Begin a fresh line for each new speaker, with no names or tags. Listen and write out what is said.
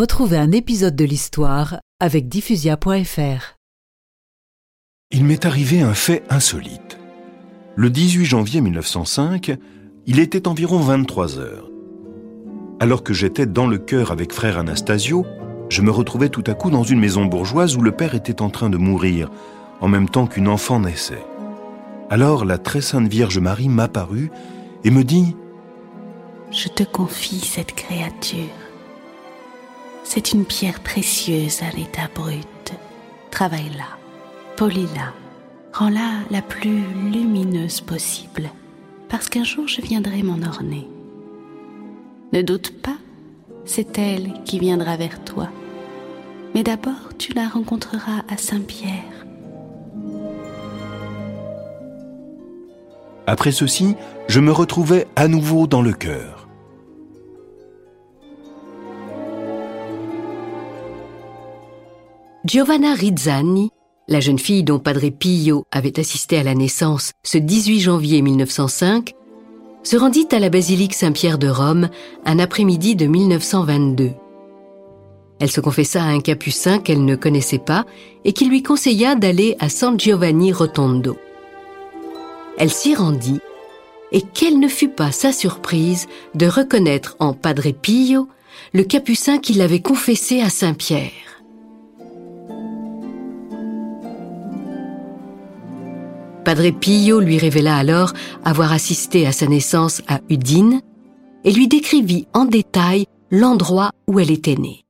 Retrouvez un épisode de l'histoire avec diffusia.fr.
Il m'est arrivé un fait insolite. Le 18 janvier 1905, il était environ 23 heures. Alors que j'étais dans le cœur avec frère Anastasio, je me retrouvais tout à coup dans une maison bourgeoise où le père était en train de mourir, en même temps qu'une enfant naissait. Alors la très sainte Vierge Marie m'apparut et me dit ⁇
Je te confie cette créature. C'est une pierre précieuse à l'état brut. Travaille-la, polis-la, rends-la la plus lumineuse possible, parce qu'un jour je viendrai m'en orner. Ne doute pas, c'est elle qui viendra vers toi. Mais d'abord tu la rencontreras à Saint-Pierre.
Après ceci, je me retrouvais à nouveau dans le cœur.
Giovanna Rizzani, la jeune fille dont Padre Pio avait assisté à la naissance ce 18 janvier 1905, se rendit à la basilique Saint-Pierre de Rome un après-midi de 1922. Elle se confessa à un capucin qu'elle ne connaissait pas et qui lui conseilla d'aller à San Giovanni Rotondo. Elle s'y rendit et quelle ne fut pas sa surprise de reconnaître en Padre Pio le capucin qui l'avait confessé à Saint-Pierre. Padre Pio lui révéla alors avoir assisté à sa naissance à Udine et lui décrivit en détail l'endroit où elle était née.